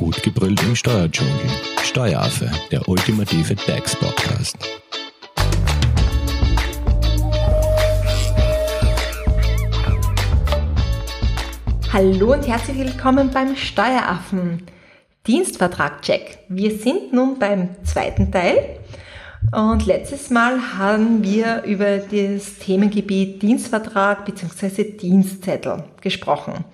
Gut gebrüllt im Steuerdschungel. Steueraffe, der ultimative DAX-Podcast. Hallo und herzlich willkommen beim Steueraffen. Dienstvertrag-Check. Wir sind nun beim zweiten Teil und letztes Mal haben wir über das Themengebiet Dienstvertrag bzw. Dienstzettel gesprochen.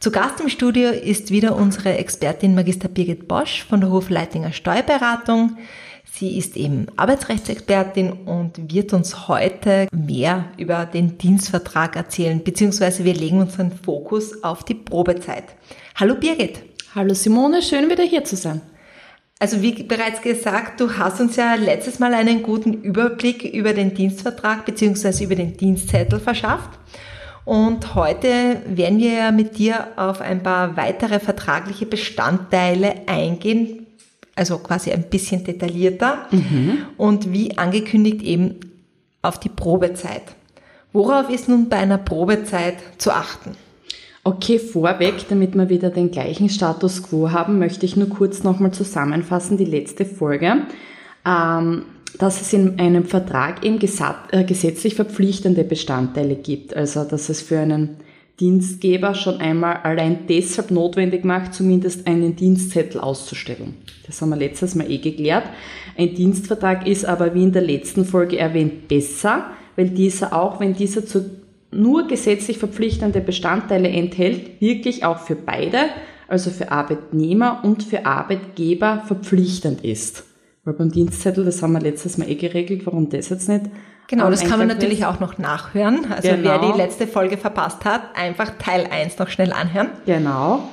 Zu Gast im Studio ist wieder unsere Expertin Magister Birgit Bosch von der Hofleitinger Steuerberatung. Sie ist eben Arbeitsrechtsexpertin und wird uns heute mehr über den Dienstvertrag erzählen, beziehungsweise wir legen unseren Fokus auf die Probezeit. Hallo Birgit. Hallo Simone, schön wieder hier zu sein. Also wie bereits gesagt, du hast uns ja letztes Mal einen guten Überblick über den Dienstvertrag beziehungsweise über den Dienstzettel verschafft. Und heute werden wir ja mit dir auf ein paar weitere vertragliche Bestandteile eingehen, also quasi ein bisschen detaillierter mhm. und wie angekündigt eben auf die Probezeit. Worauf ist nun bei einer Probezeit zu achten? Okay, vorweg, damit wir wieder den gleichen Status quo haben, möchte ich nur kurz nochmal zusammenfassen, die letzte Folge. Ähm, dass es in einem Vertrag eben äh, gesetzlich verpflichtende Bestandteile gibt. Also, dass es für einen Dienstgeber schon einmal allein deshalb notwendig macht, zumindest einen Dienstzettel auszustellen. Das haben wir letztes Mal eh geklärt. Ein Dienstvertrag ist aber, wie in der letzten Folge erwähnt, besser, weil dieser auch, wenn dieser zu nur gesetzlich verpflichtende Bestandteile enthält, wirklich auch für beide, also für Arbeitnehmer und für Arbeitgeber verpflichtend ist. Weil beim Dienstzettel, das haben wir letztes Mal eh geregelt, warum das jetzt nicht? Genau, das kann man natürlich auch noch nachhören. Also genau. wer die letzte Folge verpasst hat, einfach Teil 1 noch schnell anhören. Genau.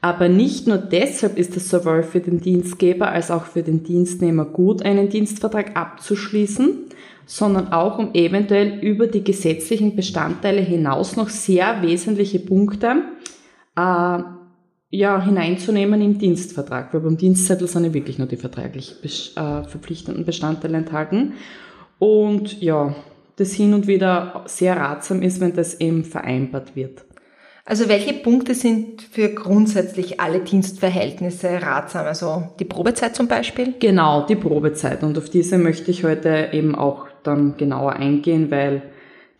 Aber nicht nur deshalb ist es sowohl für den Dienstgeber als auch für den Dienstnehmer gut, einen Dienstvertrag abzuschließen, sondern auch um eventuell über die gesetzlichen Bestandteile hinaus noch sehr wesentliche Punkte äh, ja, hineinzunehmen im Dienstvertrag, weil beim Dienstzettel sind ja wirklich nur die vertraglich äh, verpflichtenden Bestandteile enthalten. Und ja, das hin und wieder sehr ratsam ist, wenn das eben vereinbart wird. Also welche Punkte sind für grundsätzlich alle Dienstverhältnisse ratsam? Also die Probezeit zum Beispiel? Genau, die Probezeit. Und auf diese möchte ich heute eben auch dann genauer eingehen, weil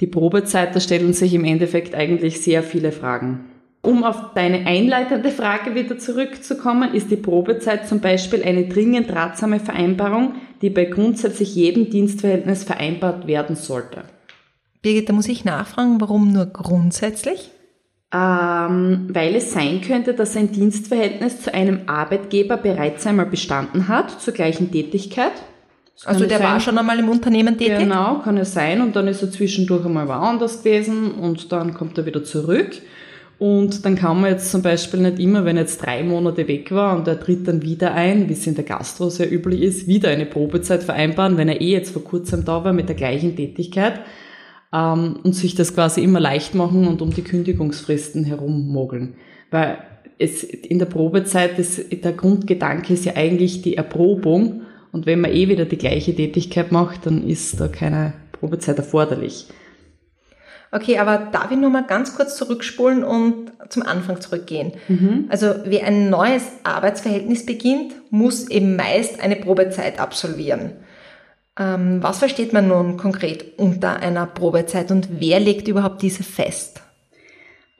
die Probezeit, da stellen sich im Endeffekt eigentlich sehr viele Fragen. Um auf deine einleitende Frage wieder zurückzukommen, ist die Probezeit zum Beispiel eine dringend ratsame Vereinbarung, die bei grundsätzlich jedem Dienstverhältnis vereinbart werden sollte. Birgit, da muss ich nachfragen, warum nur grundsätzlich? Ähm, weil es sein könnte, dass ein Dienstverhältnis zu einem Arbeitgeber bereits einmal bestanden hat, zur gleichen Tätigkeit. Also der sein, war schon einmal im Unternehmen tätig? Genau, kann es sein. Und dann ist er zwischendurch einmal woanders gewesen und dann kommt er wieder zurück. Und dann kann man jetzt zum Beispiel nicht immer, wenn jetzt drei Monate weg war und er tritt dann wieder ein, wie es in der Gastro sehr üblich ist, wieder eine Probezeit vereinbaren, wenn er eh jetzt vor kurzem da war mit der gleichen Tätigkeit ähm, und sich das quasi immer leicht machen und um die Kündigungsfristen herummogeln. Weil es in der Probezeit, das, der Grundgedanke ist ja eigentlich die Erprobung und wenn man eh wieder die gleiche Tätigkeit macht, dann ist da keine Probezeit erforderlich. Okay, aber darf ich nur mal ganz kurz zurückspulen und zum Anfang zurückgehen? Mhm. Also wer ein neues Arbeitsverhältnis beginnt, muss eben meist eine Probezeit absolvieren. Ähm, was versteht man nun konkret unter einer Probezeit und wer legt überhaupt diese fest?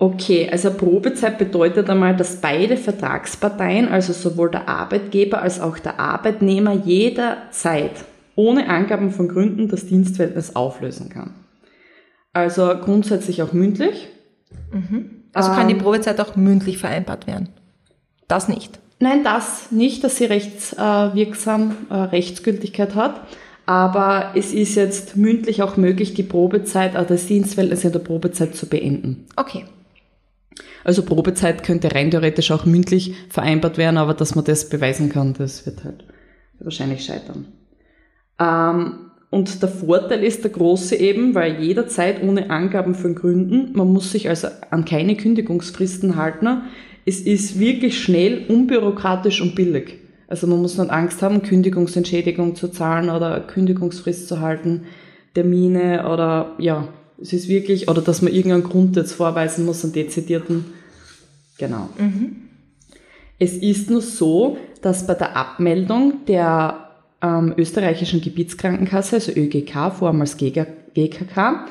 Okay, also Probezeit bedeutet einmal, dass beide Vertragsparteien, also sowohl der Arbeitgeber als auch der Arbeitnehmer jederzeit ohne Angaben von Gründen das Dienstverhältnis auflösen kann. Also grundsätzlich auch mündlich. Mhm. Also kann die ähm, Probezeit auch mündlich vereinbart werden? Das nicht? Nein, das nicht, dass sie rechtswirksam äh, Rechtsgültigkeit hat. Aber es ist jetzt mündlich auch möglich, die Probezeit, also das Dienstverhältnis in der Probezeit zu beenden. Okay. Also Probezeit könnte rein theoretisch auch mündlich vereinbart werden, aber dass man das beweisen kann, das wird halt wahrscheinlich scheitern. Ähm, und der Vorteil ist der große eben, weil jederzeit ohne Angaben von Gründen, man muss sich also an keine Kündigungsfristen halten. Es ist wirklich schnell, unbürokratisch und billig. Also man muss nicht Angst haben, Kündigungsentschädigung zu zahlen oder Kündigungsfrist zu halten, Termine oder ja, es ist wirklich, oder dass man irgendeinen Grund jetzt vorweisen muss, einen dezidierten. Genau. Mhm. Es ist nur so, dass bei der Abmeldung der ähm, österreichischen Gebietskrankenkasse, also ÖGK, vormals GKK,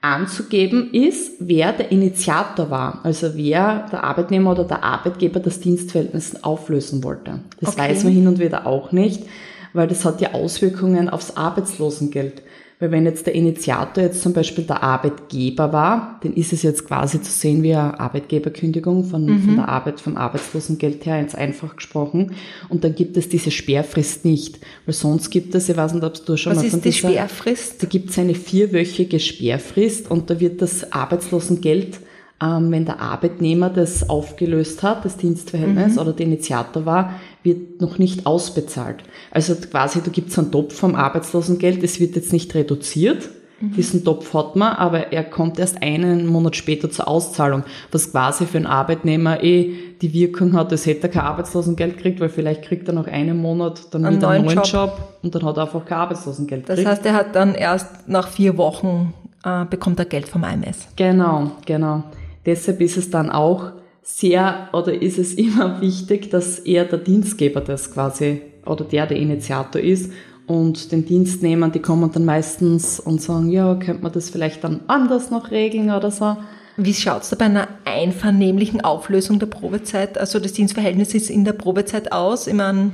anzugeben ist, wer der Initiator war, also wer der Arbeitnehmer oder der Arbeitgeber das Dienstverhältnis auflösen wollte. Das okay. weiß man hin und wieder auch nicht, weil das hat ja Auswirkungen aufs Arbeitslosengeld. Weil wenn jetzt der Initiator jetzt zum Beispiel der Arbeitgeber war, dann ist es jetzt quasi zu sehen wie eine Arbeitgeberkündigung von, mhm. von der Arbeit, vom Arbeitslosengeld her, ins einfach gesprochen. Und dann gibt es diese Sperrfrist nicht. Weil sonst gibt es, ich weiß nicht, ob du schon Was mal von ist die dieser, Sperrfrist? Da gibt es eine vierwöchige Sperrfrist und da wird das Arbeitslosengeld ähm, wenn der Arbeitnehmer das aufgelöst hat, das Dienstverhältnis mhm. oder der Initiator war, wird noch nicht ausbezahlt. Also quasi, du gibst einen Topf vom Arbeitslosengeld, es wird jetzt nicht reduziert, mhm. diesen Topf hat man, aber er kommt erst einen Monat später zur Auszahlung, was quasi für einen Arbeitnehmer eh die Wirkung hat, als hätte er kein Arbeitslosengeld gekriegt, weil vielleicht kriegt er noch einen Monat dann einen wieder einen neuen Job. Job. und dann hat er einfach kein Arbeitslosengeld das gekriegt. Das heißt, er hat dann erst nach vier Wochen äh, bekommt er Geld vom AMS. Genau, genau. Deshalb ist es dann auch sehr oder ist es immer wichtig, dass er der Dienstgeber das quasi oder der der Initiator ist und den Dienstnehmern, die kommen dann meistens und sagen, ja, könnte man das vielleicht dann anders noch regeln oder so. Wie schaut es da bei einer einvernehmlichen Auflösung der Probezeit, also des Dienstverhältnisses in der Probezeit aus? Ich meine,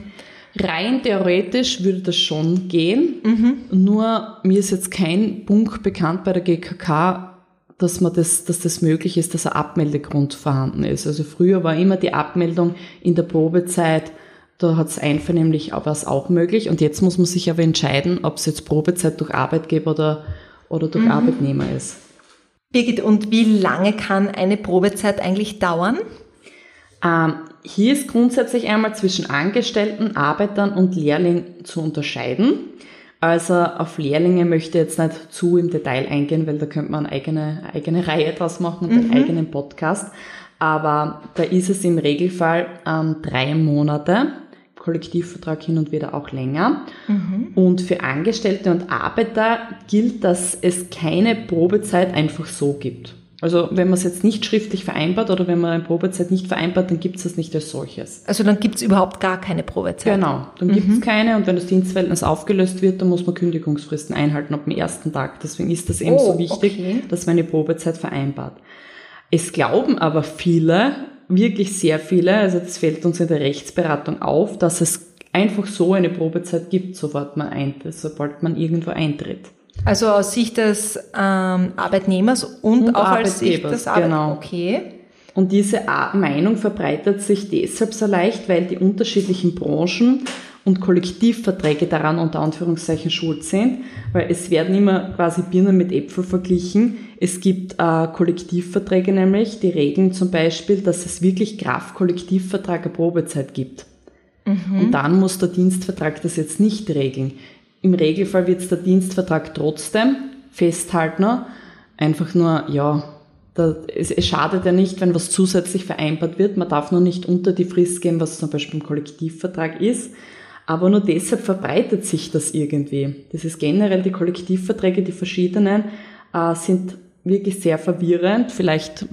Rein theoretisch würde das schon gehen, mhm. nur mir ist jetzt kein Punkt bekannt bei der GKK, dass man das, dass das möglich ist, dass ein Abmeldegrund vorhanden ist. Also früher war immer die Abmeldung in der Probezeit, da hat es einvernehmlich was auch möglich. Und jetzt muss man sich aber entscheiden, ob es jetzt Probezeit durch Arbeitgeber oder, oder durch mhm. Arbeitnehmer ist. Birgit, und wie lange kann eine Probezeit eigentlich dauern? Ähm, hier ist grundsätzlich einmal zwischen Angestellten, Arbeitern und Lehrling zu unterscheiden. Also auf Lehrlinge möchte ich jetzt nicht zu im Detail eingehen, weil da könnte man eine eigene, eigene Reihe draus machen und mhm. einen eigenen Podcast. Aber da ist es im Regelfall ähm, drei Monate. Kollektivvertrag hin und wieder auch länger. Mhm. Und für Angestellte und Arbeiter gilt, dass es keine Probezeit einfach so gibt. Also wenn man es jetzt nicht schriftlich vereinbart oder wenn man eine Probezeit nicht vereinbart, dann gibt es das nicht als solches. Also dann gibt es überhaupt gar keine Probezeit? Genau, dann mhm. gibt es keine und wenn das Dienstverhältnis aufgelöst wird, dann muss man Kündigungsfristen einhalten ab dem ersten Tag. Deswegen ist das eben oh, so wichtig, okay. dass man eine Probezeit vereinbart. Es glauben aber viele, wirklich sehr viele, also das fällt uns in der Rechtsberatung auf, dass es einfach so eine Probezeit gibt, sobald man, ein, sobald man irgendwo eintritt. Also aus Sicht des ähm, Arbeitnehmers und, und auch als Sicht des Arbeitgebers. Genau. Okay. Und diese Meinung verbreitet sich deshalb so leicht, weil die unterschiedlichen Branchen und Kollektivverträge daran unter Anführungszeichen schuld sind, weil es werden immer quasi Birnen mit Äpfel verglichen. Es gibt äh, Kollektivverträge nämlich, die regeln zum Beispiel, dass es wirklich Kraft-Kollektivvertrag eine Probezeit gibt. Mhm. Und dann muss der Dienstvertrag das jetzt nicht regeln. Im Regelfall wird es der Dienstvertrag trotzdem festhalten. Einfach nur, ja, da, es, es schadet ja nicht, wenn was zusätzlich vereinbart wird. Man darf nur nicht unter die Frist gehen, was zum Beispiel im Kollektivvertrag ist. Aber nur deshalb verbreitet sich das irgendwie. Das ist generell die Kollektivverträge, die verschiedenen, äh, sind wirklich sehr verwirrend. Vielleicht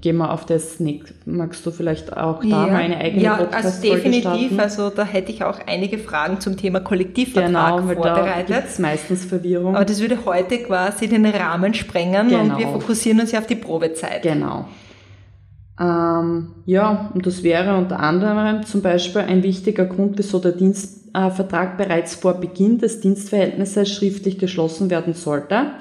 gehen wir auf das nächste. Magst du vielleicht auch da ja. mal eine eigene ja, also definitiv. Starten? Also da hätte ich auch einige Fragen zum Thema Kollektivvertrag genau, vorbereitet. Da gibt's meistens Verwirrung. Aber das würde heute quasi den Rahmen sprengen genau. und wir fokussieren uns ja auf die Probezeit. Genau. Ähm, ja, und das wäre unter anderem zum Beispiel ein wichtiger Grund, wieso der Dienstvertrag bereits vor Beginn des Dienstverhältnisses schriftlich geschlossen werden sollte.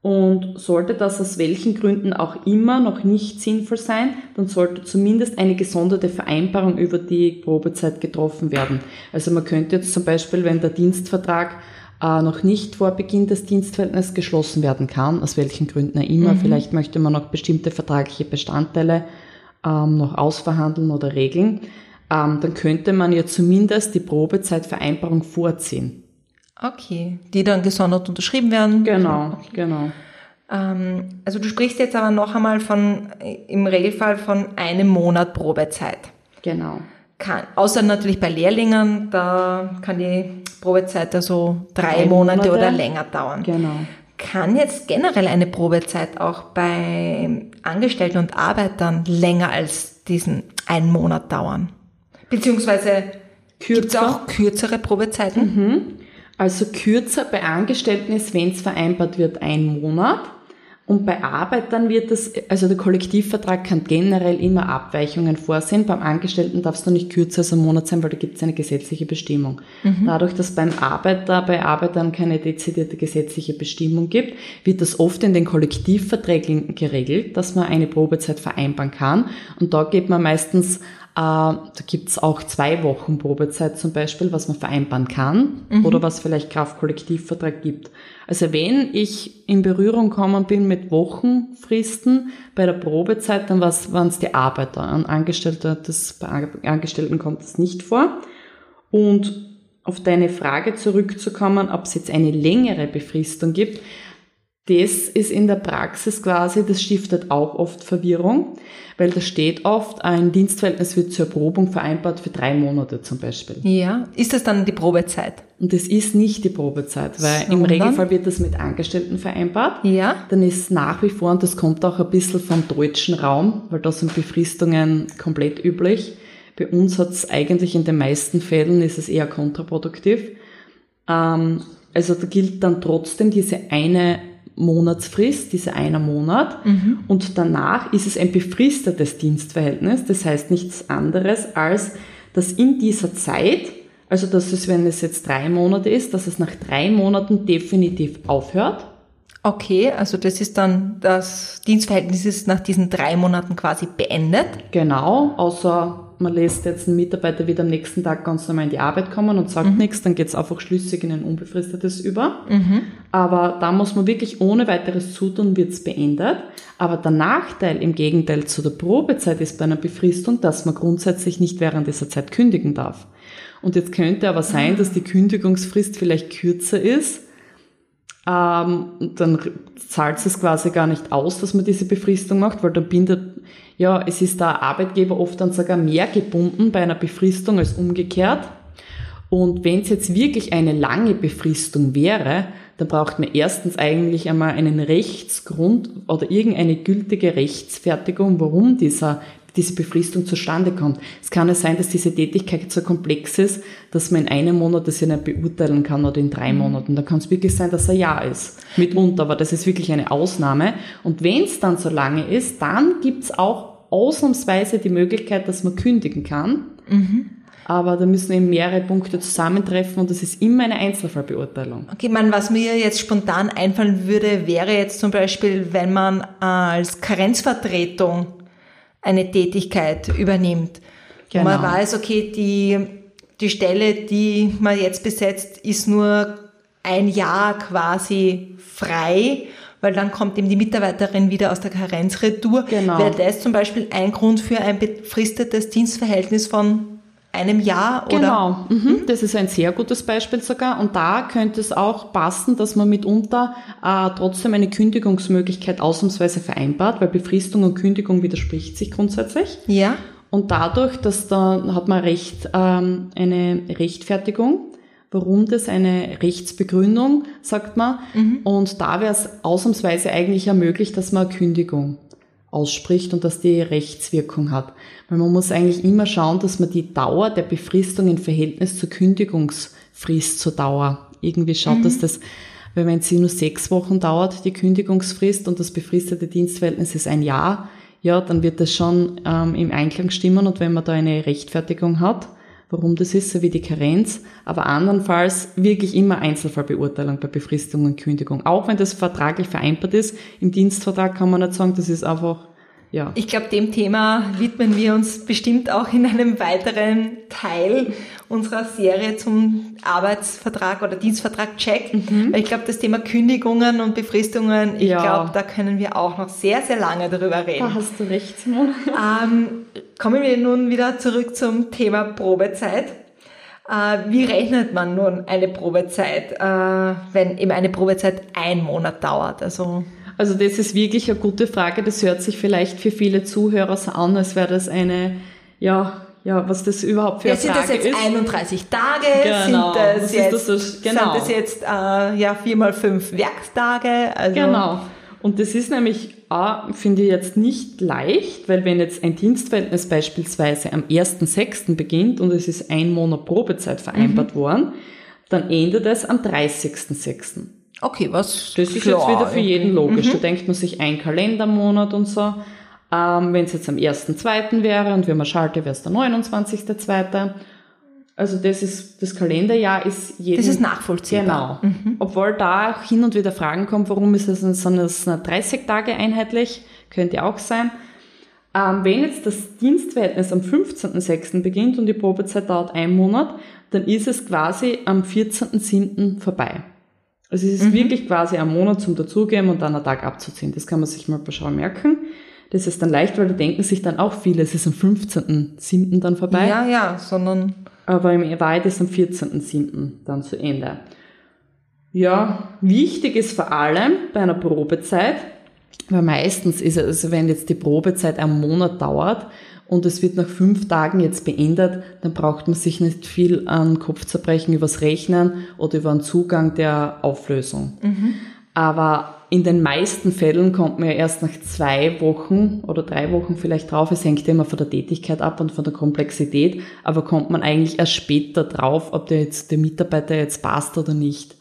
Und sollte das aus welchen Gründen auch immer noch nicht sinnvoll sein, dann sollte zumindest eine gesonderte Vereinbarung über die Probezeit getroffen werden. Also man könnte jetzt zum Beispiel, wenn der Dienstvertrag äh, noch nicht vor Beginn des Dienstverhältnisses geschlossen werden kann, aus welchen Gründen auch immer, mhm. vielleicht möchte man noch bestimmte vertragliche Bestandteile ähm, noch ausverhandeln oder regeln, ähm, dann könnte man ja zumindest die Probezeitvereinbarung vorziehen. Okay, die dann gesondert unterschrieben werden. Genau, okay. genau. Ähm, also du sprichst jetzt aber noch einmal von, im Regelfall von einem Monat Probezeit. Genau. Kann, außer natürlich bei Lehrlingen, da kann die Probezeit also drei, drei Monate, Monate oder länger dauern. Genau. Kann jetzt generell eine Probezeit auch bei Angestellten und Arbeitern länger als diesen einen Monat dauern? Beziehungsweise gibt es auch kürzere Probezeiten? Mhm. Also kürzer bei Angestellten ist, wenn es vereinbart wird, ein Monat. Und bei Arbeitern wird das, also der Kollektivvertrag kann generell immer Abweichungen vorsehen. Beim Angestellten darfst du nicht kürzer als ein Monat sein, weil da gibt es eine gesetzliche Bestimmung. Mhm. Dadurch, dass beim Arbeiter, bei Arbeitern keine dezidierte gesetzliche Bestimmung gibt, wird das oft in den Kollektivverträgen geregelt, dass man eine Probezeit vereinbaren kann. Und da geht man meistens da gibt's auch zwei Wochen Probezeit zum Beispiel, was man vereinbaren kann mhm. oder was vielleicht Kraftkollektivvertrag gibt. Also wenn ich in Berührung gekommen bin mit Wochenfristen bei der Probezeit, dann waren es die Arbeiter. An Angestellte, das, bei Angestellten kommt das nicht vor. Und auf deine Frage zurückzukommen, ob es jetzt eine längere Befristung gibt, das ist in der Praxis quasi, das stiftet auch oft Verwirrung, weil da steht oft, ein Dienstverhältnis wird zur Erprobung vereinbart für drei Monate zum Beispiel. Ja, ist das dann die Probezeit? Und das ist nicht die Probezeit, weil Sondern? im Regelfall wird das mit Angestellten vereinbart. Ja. Dann ist nach wie vor, und das kommt auch ein bisschen vom deutschen Raum, weil da sind Befristungen komplett üblich. Bei uns hat es eigentlich in den meisten Fällen ist es eher kontraproduktiv. Ähm, also da gilt dann trotzdem diese eine Monatsfrist, dieser einer Monat. Mhm. Und danach ist es ein befristetes Dienstverhältnis. Das heißt nichts anderes, als dass in dieser Zeit, also dass es, wenn es jetzt drei Monate ist, dass es nach drei Monaten definitiv aufhört. Okay, also das ist dann, das Dienstverhältnis ist nach diesen drei Monaten quasi beendet. Genau, außer man lässt jetzt einen Mitarbeiter wieder am nächsten Tag ganz normal in die Arbeit kommen und sagt mhm. nichts, dann geht es einfach schlüssig in ein unbefristetes über. Mhm. Aber da muss man wirklich ohne weiteres zutun, wird es beendet. Aber der Nachteil im Gegenteil zu der Probezeit ist bei einer Befristung, dass man grundsätzlich nicht während dieser Zeit kündigen darf. Und jetzt könnte aber sein, dass die Kündigungsfrist vielleicht kürzer ist. Ähm, dann zahlt es quasi gar nicht aus, dass man diese Befristung macht, weil dann bindet ja, es ist der Arbeitgeber oft dann sogar mehr gebunden bei einer Befristung als umgekehrt. Und wenn es jetzt wirklich eine lange Befristung wäre, dann braucht man erstens eigentlich einmal einen Rechtsgrund oder irgendeine gültige Rechtsfertigung, warum dieser, diese Befristung zustande kommt. Es kann ja sein, dass diese Tätigkeit so komplex ist, dass man in einem Monat das ja nicht beurteilen kann oder in drei mhm. Monaten. Da kann es wirklich sein, dass er ja ist. Mitunter, aber das ist wirklich eine Ausnahme. Und wenn es dann so lange ist, dann gibt's auch ausnahmsweise die Möglichkeit, dass man kündigen kann. Mhm. Aber da müssen eben mehrere Punkte zusammentreffen und das ist immer eine Einzelfallbeurteilung. Okay, man, was mir jetzt spontan einfallen würde, wäre jetzt zum Beispiel, wenn man als Karenzvertretung eine Tätigkeit übernimmt. Genau. man weiß, okay, die, die Stelle, die man jetzt besetzt, ist nur ein Jahr quasi frei weil dann kommt eben die Mitarbeiterin wieder aus der Karenzretour. Genau. Wäre das zum Beispiel ein Grund für ein befristetes Dienstverhältnis von einem Jahr? Oder? Genau, mhm. mhm. das ist ein sehr gutes Beispiel sogar. Und da könnte es auch passen, dass man mitunter äh, trotzdem eine Kündigungsmöglichkeit ausnahmsweise vereinbart, weil Befristung und Kündigung widerspricht sich grundsätzlich. Ja. Und dadurch, dass da hat man recht ähm, eine Rechtfertigung warum das eine Rechtsbegründung, sagt man. Mhm. Und da wäre es ausnahmsweise eigentlich ja möglich, dass man eine Kündigung ausspricht und dass die Rechtswirkung hat. Weil man muss eigentlich immer schauen, dass man die Dauer der Befristung in Verhältnis zur Kündigungsfrist zur Dauer irgendwie schaut, mhm. dass das, weil wenn sie nur sechs Wochen dauert, die Kündigungsfrist und das befristete Dienstverhältnis ist ein Jahr, ja, dann wird das schon ähm, im Einklang stimmen und wenn man da eine Rechtfertigung hat, warum das ist, so wie die Karenz, aber andernfalls wirklich immer Einzelfallbeurteilung bei Befristung und Kündigung. Auch wenn das vertraglich vereinbart ist, im Dienstvertrag kann man nicht sagen, das ist einfach ja. Ich glaube, dem Thema widmen wir uns bestimmt auch in einem weiteren Teil unserer Serie zum Arbeitsvertrag oder Dienstvertrag Check. Mhm. Weil ich glaube, das Thema Kündigungen und Befristungen, ich ja. glaube, da können wir auch noch sehr, sehr lange darüber reden. Da hast du recht. Ähm, kommen wir nun wieder zurück zum Thema Probezeit. Äh, wie rechnet man nun eine Probezeit, äh, wenn eben eine Probezeit ein Monat dauert? Also also das ist wirklich eine gute Frage. Das hört sich vielleicht für viele Zuhörer so an, als wäre das eine, ja, ja, was das überhaupt für ja, eine Frage ist. Sind das jetzt 31 Tage? Genau. Sind das, jetzt, das so, genau. sind das jetzt äh, ja, vier mal fünf Werktage? Also genau. Und das ist nämlich, auch, finde ich jetzt nicht leicht, weil wenn jetzt ein Dienstverhältnis beispielsweise am 1.6. beginnt und es ist ein Monat Probezeit vereinbart mhm. worden, dann endet es am 30.6. Okay, was? Das ist klar, jetzt wieder für jeden logisch. Mhm. Da denkt man sich ein Kalendermonat und so. Ähm, wenn es jetzt am 1.2. wäre und wenn man schalte, wäre es der 29.2. Also das ist, das Kalenderjahr ist jeden... Das ist nachvollziehbar. Genau. Mhm. Obwohl da auch hin und wieder Fragen kommen, warum ist es, sind das 30 Tage einheitlich? Könnte auch sein. Ähm, wenn jetzt das Dienstverhältnis am 15.06. beginnt und die Probezeit dauert einen Monat, dann ist es quasi am 14.07. vorbei. Also es ist mhm. wirklich quasi ein Monat zum Dazugeben und dann einen Tag abzuziehen. Das kann man sich mal bei merken. Das ist dann leicht, weil da denken sich dann auch viele, es ist am 15.07. dann vorbei. Ja, ja, sondern... Aber im Wahrheit ist am 14.07. dann zu Ende. Ja, wichtig ist vor allem bei einer Probezeit, weil meistens ist es, also wenn jetzt die Probezeit einen Monat dauert und es wird nach fünf Tagen jetzt beendet, dann braucht man sich nicht viel an Kopfzerbrechen übers Rechnen oder über einen Zugang der Auflösung. Mhm. Aber in den meisten Fällen kommt man ja erst nach zwei Wochen oder drei Wochen vielleicht drauf. Es hängt immer von der Tätigkeit ab und von der Komplexität. Aber kommt man eigentlich erst später drauf, ob der jetzt, der Mitarbeiter jetzt passt oder nicht.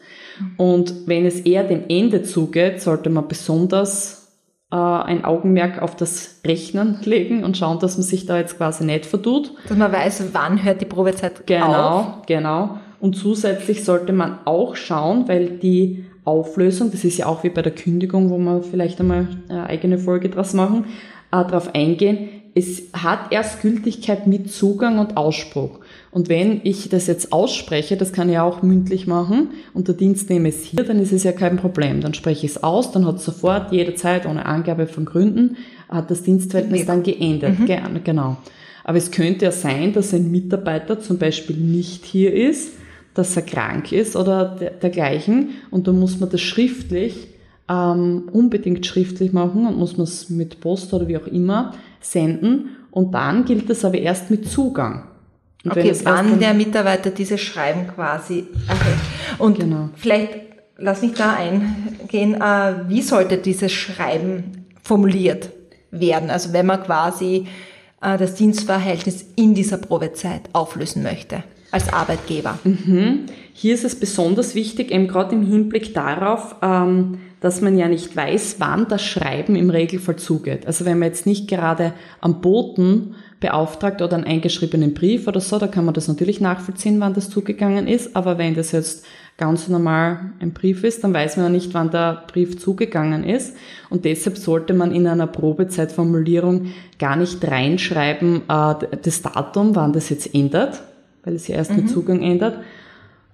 Und wenn es eher dem Ende zugeht, sollte man besonders äh, ein Augenmerk auf das Rechnen legen und schauen, dass man sich da jetzt quasi nicht vertut. Dass man weiß, wann hört die Probezeit genau, auf. Genau, genau. Und zusätzlich sollte man auch schauen, weil die Auflösung, das ist ja auch wie bei der Kündigung, wo wir vielleicht einmal eine eigene Folge draus machen, äh, darauf eingehen. Es hat erst Gültigkeit mit Zugang und Ausspruch. Und wenn ich das jetzt ausspreche, das kann ich auch mündlich machen und der Dienst nehme es hier, dann ist es ja kein Problem. Dann spreche ich es aus, dann hat sofort jederzeit ohne Angabe von Gründen, hat das Dienstverhältnis dann geendet. Mhm. Genau. Aber es könnte ja sein, dass ein Mitarbeiter zum Beispiel nicht hier ist dass er krank ist oder dergleichen. Und dann muss man das schriftlich, ähm, unbedingt schriftlich machen und muss man es mit Post oder wie auch immer senden. Und dann gilt das aber erst mit Zugang. Und okay, wann der Mitarbeiter dieses Schreiben quasi erhält. Und genau. vielleicht, lass mich da eingehen, äh, wie sollte dieses Schreiben formuliert werden? Also wenn man quasi äh, das Dienstverhältnis in dieser Probezeit auflösen möchte als Arbeitgeber. Mhm. Hier ist es besonders wichtig, eben gerade im Hinblick darauf, ähm, dass man ja nicht weiß, wann das Schreiben im Regelfall zugeht. Also wenn man jetzt nicht gerade am Boten beauftragt oder einen eingeschriebenen Brief oder so, da kann man das natürlich nachvollziehen, wann das zugegangen ist. Aber wenn das jetzt ganz normal ein Brief ist, dann weiß man ja nicht, wann der Brief zugegangen ist. Und deshalb sollte man in einer Probezeitformulierung gar nicht reinschreiben, äh, das Datum, wann das jetzt ändert, weil es ja erst mhm. mit Zugang ändert,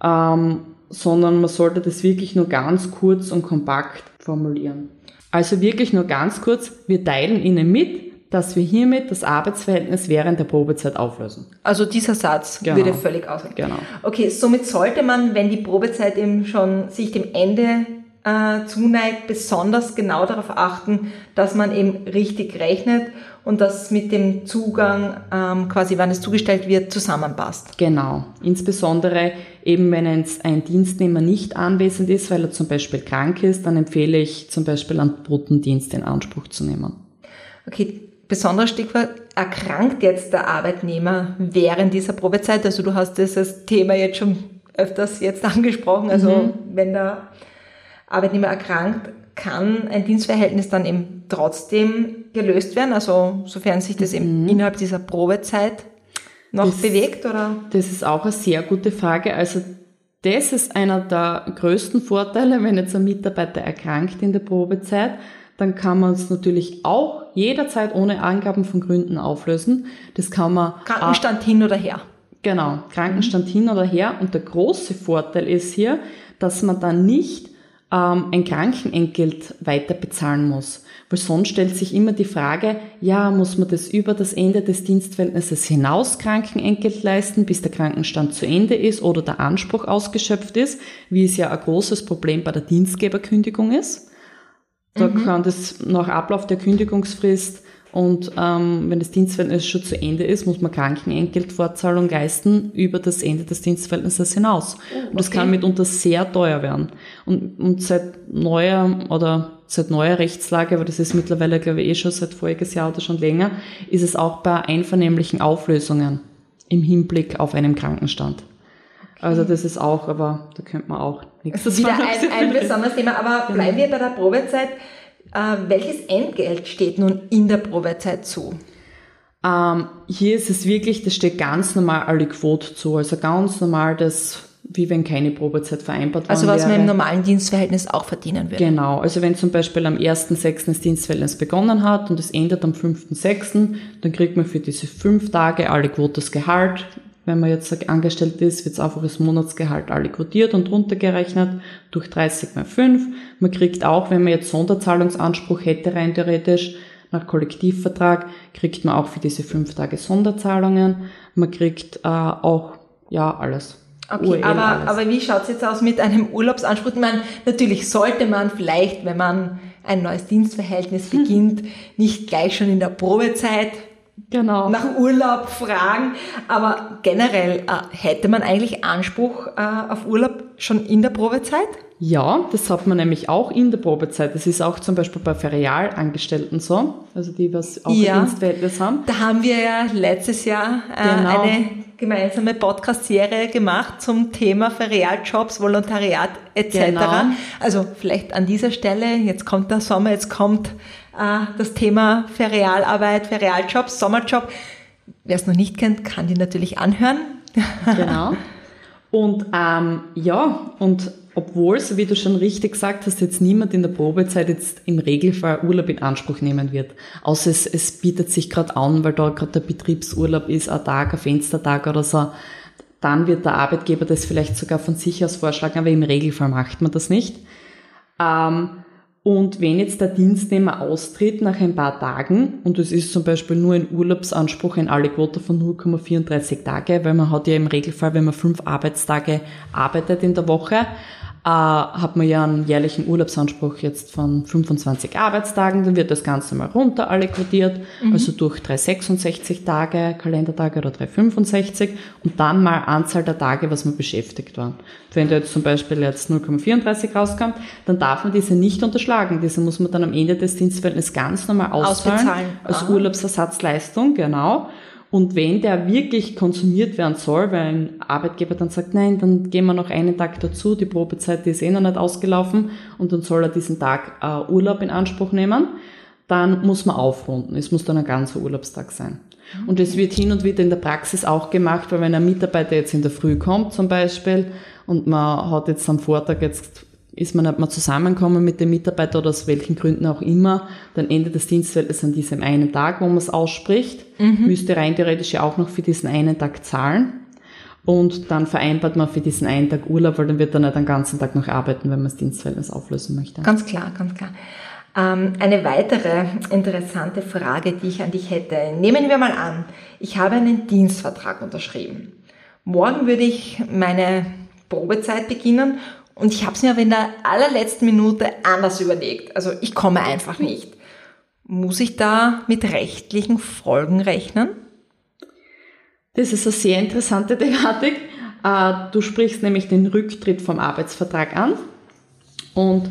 ähm, sondern man sollte das wirklich nur ganz kurz und kompakt formulieren. Also wirklich nur ganz kurz, wir teilen Ihnen mit, dass wir hiermit das Arbeitsverhältnis während der Probezeit auflösen. Also dieser Satz genau. würde völlig ausreichen. Genau. Okay, somit sollte man, wenn die Probezeit eben schon sich dem Ende äh, zuneigt, besonders genau darauf achten, dass man eben richtig rechnet und das mit dem Zugang, ähm, quasi wann es zugestellt wird, zusammenpasst. Genau. Insbesondere eben, wenn ein Dienstnehmer nicht anwesend ist, weil er zum Beispiel krank ist, dann empfehle ich zum Beispiel einen Botendienst in Anspruch zu nehmen. Okay, besonderes Stichwort, erkrankt jetzt der Arbeitnehmer während dieser Probezeit? Also du hast dieses Thema jetzt schon öfters jetzt angesprochen, also mhm. wenn der Arbeitnehmer erkrankt, kann ein Dienstverhältnis dann eben trotzdem gelöst werden, also sofern sich das eben mhm. innerhalb dieser Probezeit noch das, bewegt, oder? Das ist auch eine sehr gute Frage. Also das ist einer der größten Vorteile, wenn jetzt ein Mitarbeiter erkrankt in der Probezeit, dann kann man es natürlich auch jederzeit ohne Angaben von Gründen auflösen. Das kann man. Krankenstand hin oder her. Genau, Krankenstand mhm. hin oder her. Und der große Vorteil ist hier, dass man dann nicht ähm, ein Krankenentgelt weiter bezahlen muss. Weil sonst stellt sich immer die Frage, ja, muss man das über das Ende des Dienstverhältnisses hinaus Krankenentgelt leisten, bis der Krankenstand zu Ende ist oder der Anspruch ausgeschöpft ist, wie es ja ein großes Problem bei der Dienstgeberkündigung ist. Da mhm. kann das nach Ablauf der Kündigungsfrist und ähm, wenn das Dienstverhältnis schon zu Ende ist, muss man Krankenentgeltfortzahlung leisten über das Ende des Dienstverhältnisses hinaus. Oh, okay. Und das kann mitunter sehr teuer werden. Und, und seit neuer oder seit neuer Rechtslage, aber das ist mittlerweile, glaube ich, eh schon seit voriges Jahr oder schon länger, ist es auch bei einvernehmlichen Auflösungen im Hinblick auf einen Krankenstand. Also das ist auch, aber da könnte man auch nichts das ist wieder ein, ein besonderes Thema. Aber genau. bleiben wir bei der Probezeit. Äh, welches Entgelt steht nun in der Probezeit zu? Ähm, hier ist es wirklich, das steht ganz normal alle Quote zu. Also ganz normal das wie wenn keine Probezeit vereinbart worden Also was wäre. man im normalen Dienstverhältnis auch verdienen würde. Genau, also wenn zum Beispiel am 1.6. das Dienstverhältnis begonnen hat und es endet am 5.6., dann kriegt man für diese fünf Tage alle Quotes Gehalt. Wenn man jetzt angestellt ist, wird es einfach das Monatsgehalt alle quotiert und runtergerechnet durch 30 mal 5. Man kriegt auch, wenn man jetzt Sonderzahlungsanspruch hätte, rein theoretisch, nach Kollektivvertrag, kriegt man auch für diese fünf Tage Sonderzahlungen. Man kriegt äh, auch, ja, alles. Okay, aber, aber wie schaut's jetzt aus mit einem Urlaubsanspruch? Ich meine, natürlich sollte man vielleicht, wenn man ein neues Dienstverhältnis hm. beginnt, nicht gleich schon in der Probezeit genau. nach Urlaub fragen. Aber generell äh, hätte man eigentlich Anspruch äh, auf Urlaub schon in der Probezeit? Ja, das hat man nämlich auch in der Probezeit. Das ist auch zum Beispiel bei Ferialangestellten so, also die was auch ja, Dienstverhältnis haben. Da haben wir ja letztes Jahr äh, genau. eine gemeinsame Podcast-Serie gemacht zum Thema Ferialjobs, Volontariat etc. Genau. Also vielleicht an dieser Stelle, jetzt kommt der Sommer, jetzt kommt das Thema Ferialarbeit, Ferialjobs, Sommerjob. Wer es noch nicht kennt, kann die natürlich anhören. Genau. Und ähm, ja, und obwohl, so wie du schon richtig gesagt hast, jetzt niemand in der Probezeit jetzt im Regelfall Urlaub in Anspruch nehmen wird. Außer es, es bietet sich gerade an, weil da gerade der Betriebsurlaub ist, ein Tag, ein Fenstertag oder so. Dann wird der Arbeitgeber das vielleicht sogar von sich aus vorschlagen, aber im Regelfall macht man das nicht. Ähm, und wenn jetzt der Dienstnehmer austritt nach ein paar Tagen, und es ist zum Beispiel nur ein Urlaubsanspruch in alle Quote von 0,34 Tage, weil man hat ja im Regelfall, wenn man fünf Arbeitstage arbeitet in der Woche, äh, hat man ja einen jährlichen Urlaubsanspruch jetzt von 25 Arbeitstagen, dann wird das Ganze mal runter alle quotiert, mhm. also durch 366 Tage, Kalendertage oder 365 und dann mal Anzahl der Tage, was man beschäftigt war. Wenn da jetzt zum Beispiel jetzt 0,34 rauskommt, dann darf man diese nicht unterschlagen. Diese muss man dann am Ende des Dienstverhältnisses ganz normal auszahlen, Ausbezahlen. als Aha. Urlaubsersatzleistung, genau. Und wenn der wirklich konsumiert werden soll, weil ein Arbeitgeber dann sagt, nein, dann gehen wir noch einen Tag dazu, die Probezeit ist eh noch nicht ausgelaufen und dann soll er diesen Tag äh, Urlaub in Anspruch nehmen, dann muss man aufrunden. Es muss dann ein ganzer Urlaubstag sein. Und es wird hin und wieder in der Praxis auch gemacht, weil wenn ein Mitarbeiter jetzt in der Früh kommt zum Beispiel und man hat jetzt am Vortag jetzt ist man nicht mal zusammenkommen mit dem Mitarbeiter oder aus welchen Gründen auch immer, dann endet das Dienstverhältnis an diesem einen Tag, wo man es ausspricht, mhm. müsste rein theoretisch ja auch noch für diesen einen Tag zahlen. Und dann vereinbart man für diesen einen Tag Urlaub, weil dann wird er nicht den ganzen Tag noch arbeiten, wenn man das Dienstverhältnis auflösen möchte. Ganz klar, ganz klar. Ähm, eine weitere interessante Frage, die ich an dich hätte. Nehmen wir mal an, ich habe einen Dienstvertrag unterschrieben. Morgen würde ich meine Probezeit beginnen und ich habe es mir aber in der allerletzten Minute anders überlegt. Also ich komme einfach nicht. Muss ich da mit rechtlichen Folgen rechnen? Das ist eine sehr interessante Thematik. Äh, du sprichst nämlich den Rücktritt vom Arbeitsvertrag an. Und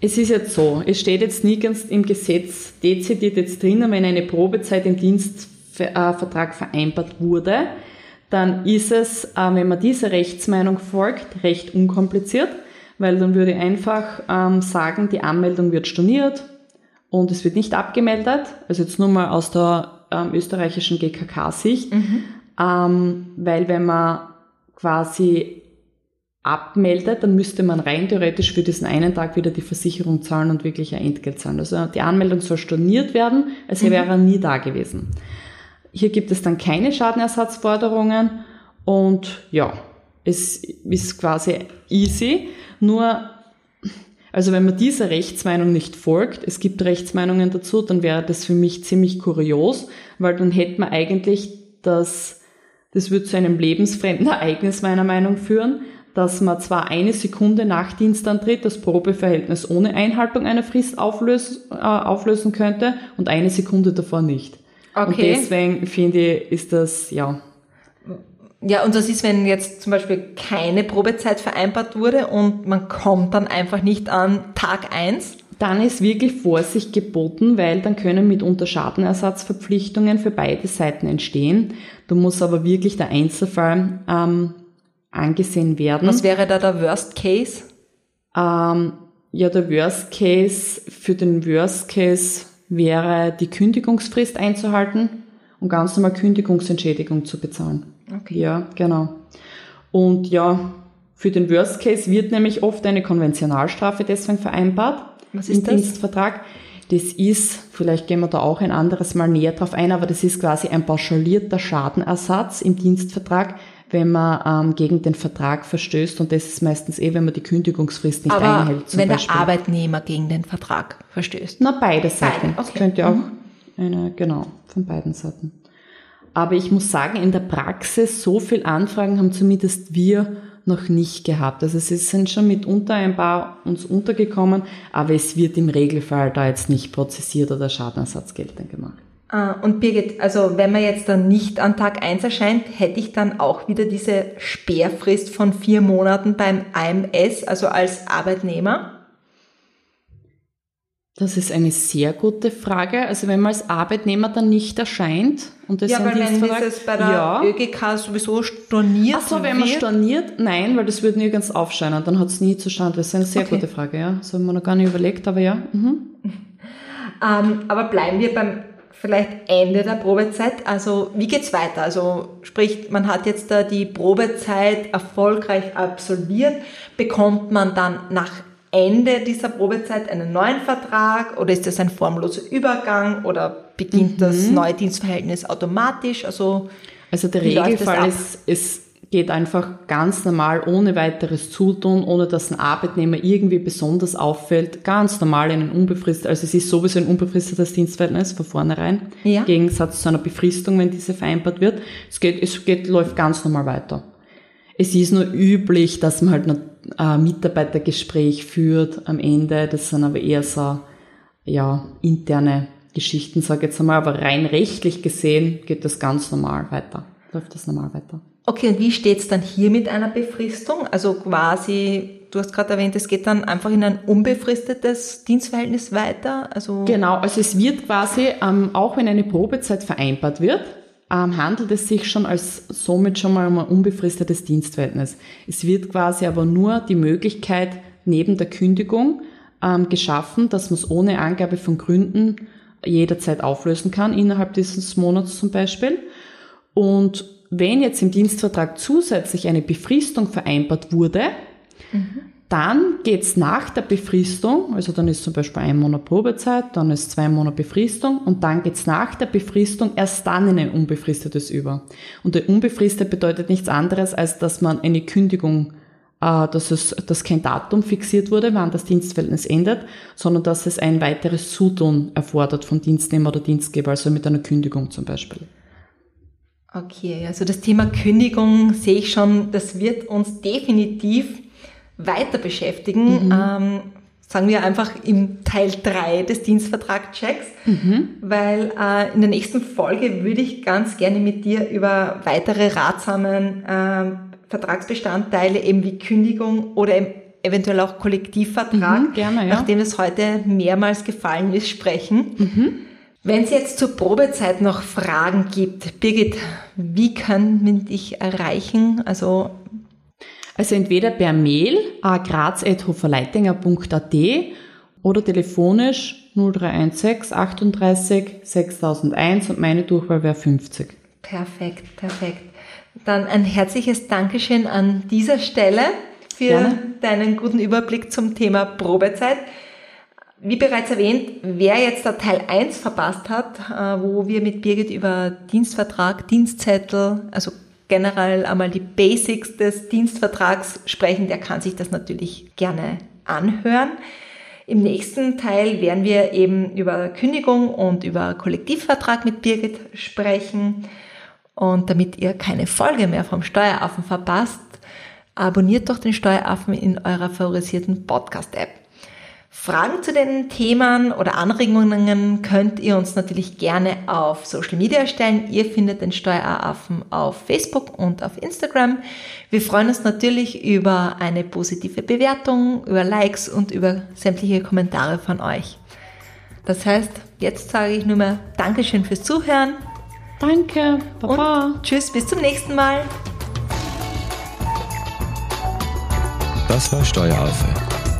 es ist jetzt so, es steht jetzt nirgends im Gesetz dezidiert jetzt drinnen, wenn eine Probezeit im Dienstvertrag vereinbart wurde, dann ist es, äh, wenn man dieser Rechtsmeinung folgt, recht unkompliziert, weil dann würde ich einfach ähm, sagen, die Anmeldung wird storniert und es wird nicht abgemeldet, also jetzt nur mal aus der ähm, österreichischen GKK-Sicht, mhm. ähm, weil wenn man quasi abmeldet, dann müsste man rein theoretisch für diesen einen Tag wieder die Versicherung zahlen und wirklich ein Entgelt zahlen. Also die Anmeldung soll storniert werden, als mhm. wäre er nie da gewesen. Hier gibt es dann keine Schadenersatzforderungen und ja, es ist quasi easy. Nur, also wenn man dieser Rechtsmeinung nicht folgt, es gibt Rechtsmeinungen dazu, dann wäre das für mich ziemlich kurios, weil dann hätte man eigentlich das, das würde zu einem lebensfremden Ereignis meiner Meinung führen, dass man zwar eine Sekunde nach Dienstantritt das Probeverhältnis ohne Einhaltung einer Frist auflösen, äh, auflösen könnte und eine Sekunde davor nicht. Okay. Und deswegen finde ich, ist das, ja. Ja, und das ist, wenn jetzt zum Beispiel keine Probezeit vereinbart wurde und man kommt dann einfach nicht an Tag eins. dann ist wirklich Vorsicht geboten, weil dann können mitunter Schadenersatzverpflichtungen für beide Seiten entstehen. Da muss aber wirklich der Einzelfall ähm, angesehen werden. Was wäre da der Worst Case? Ähm, ja, der Worst Case, für den Worst Case wäre die Kündigungsfrist einzuhalten und ganz normal Kündigungsentschädigung zu bezahlen. Okay. Ja, genau. Und ja, für den Worst Case wird nämlich oft eine Konventionalstrafe deswegen vereinbart. Was ist im das? Dienstvertrag. Das ist, vielleicht gehen wir da auch ein anderes Mal näher drauf ein, aber das ist quasi ein pauschalierter Schadenersatz im Dienstvertrag, wenn man ähm, gegen den Vertrag verstößt und das ist meistens eh, wenn man die Kündigungsfrist nicht Aber einhält. Zum wenn Beispiel. der Arbeitnehmer gegen den Vertrag verstößt. Na, beide Seiten. Beide, Das okay. könnte auch Mhm. eine, genau, von beiden Seiten. Aber ich muss sagen, in der Praxis, so viel Anfragen haben zumindest wir noch nicht gehabt. Also es sind schon mitunter ein paar uns untergekommen, aber es wird im Regelfall da jetzt nicht prozessiert oder Schadenersatz geltend gemacht. Ah, Und Birgit, also wenn man jetzt dann nicht an Tag 1 erscheint, hätte ich dann auch wieder diese Sperrfrist von vier Monaten beim AMS, also als Arbeitnehmer? Das ist eine sehr gute Frage. Also wenn man als Arbeitnehmer dann nicht erscheint und das ja, weil wenn dieses bei der ja. ÖGK sowieso storniert Ach so, wenn man wird. storniert? Nein, weil das würde nirgends aufscheinen. Dann hat es nie zustande. Das ist eine sehr Okay. gute Frage, ja. Das haben wir noch gar nicht überlegt, aber ja. Mhm. Ähm, aber bleiben wir beim vielleicht Ende der Probezeit. Also wie geht's weiter? Also sprich, man hat jetzt da die Probezeit erfolgreich absolviert. Bekommt man dann nach Ende dieser Probezeit einen neuen Vertrag oder ist das ein formloser Übergang oder beginnt das neue Dienstverhältnis automatisch? Also Also der Regelfall ist, es geht einfach ganz normal, ohne weiteres Zutun, ohne dass ein Arbeitnehmer irgendwie besonders auffällt, ganz normal in ein unbefristetes, also es ist sowieso ein unbefristetes Dienstverhältnis von vornherein, Ja. im Gegensatz zu einer Befristung, wenn diese vereinbart wird. Es geht, es geht, läuft ganz normal weiter. Es ist nur üblich, dass man halt noch ein Mitarbeitergespräch führt am Ende. Das sind aber eher so, ja, interne Geschichten, sage ich jetzt einmal. Aber rein rechtlich gesehen geht das ganz normal weiter. Läuft das normal weiter. Okay, und wie steht's dann hier mit einer Befristung? Also quasi, du hast gerade erwähnt, es geht dann einfach in ein unbefristetes Dienstverhältnis weiter. Also Genau, also es wird quasi, ähm, auch wenn eine Probezeit vereinbart wird, ähm, handelt es sich schon als somit schon mal um ein unbefristetes Dienstverhältnis. Es wird quasi aber nur die Möglichkeit neben der Kündigung ähm, geschaffen, dass man es ohne Angabe von Gründen jederzeit auflösen kann, innerhalb dieses Monats zum Beispiel. Und wenn jetzt im Dienstvertrag zusätzlich eine Befristung vereinbart wurde, dann geht's nach der Befristung, also dann ist zum Beispiel ein Monat Probezeit, dann ist zwei Monate Befristung und dann geht's nach der Befristung erst dann in ein unbefristetes über. Und der unbefristet bedeutet nichts anderes, als dass man eine Kündigung, äh, dass es, dass kein Datum fixiert wurde, wann das Dienstverhältnis endet, sondern dass es ein weiteres Zutun erfordert vom Dienstnehmer oder Dienstgeber, also mit einer Kündigung zum Beispiel. Okay, also das Thema Kündigung sehe ich schon, das wird uns definitiv weiter beschäftigen. Ähm, sagen wir einfach im Teil 3 des Dienstvertragchecks, weil äh, in der nächsten Folge würde ich ganz gerne mit dir über weitere ratsamen äh, Vertragsbestandteile eben wie Kündigung oder eventuell auch Kollektivvertrag, Mhm, gerne, ja. nachdem es heute mehrmals gefallen ist, sprechen. Wenn es jetzt zur Probezeit noch Fragen gibt, Birgit, wie kann man dich erreichen? Also Also entweder per Mail a graz.hoferleitinger.at oder telefonisch 0316 38 6001 und meine Durchwahl wäre 50. perfekt, perfekt. Dann ein herzliches Dankeschön an dieser Stelle für Gerne. deinen guten Überblick zum Thema Probezeit. Wie bereits erwähnt, wer jetzt da Teil 1 verpasst hat, äh, wo wir mit Birgit über Dienstvertrag, Dienstzettel, also generell einmal die Basics des Dienstvertrags sprechen, der kann sich das natürlich gerne anhören. Im nächsten Teil werden wir eben über Kündigung und über Kollektivvertrag mit Birgit sprechen. Und damit ihr keine Folge mehr vom Steueraffen verpasst, abonniert doch den Steueraffen in eurer favorisierten Podcast-App. Fragen zu den Themen oder Anregungen könnt ihr uns natürlich gerne auf Social Media stellen. Ihr findet den Steueraffen auf Facebook und auf Instagram. Wir freuen uns natürlich über eine positive Bewertung, über Likes und über sämtliche Kommentare von euch. Das heißt, jetzt sage ich nur mehr Dankeschön fürs Zuhören. Danke, Baba. Und tschüss, bis zum nächsten Mal. Das war Steueraffe.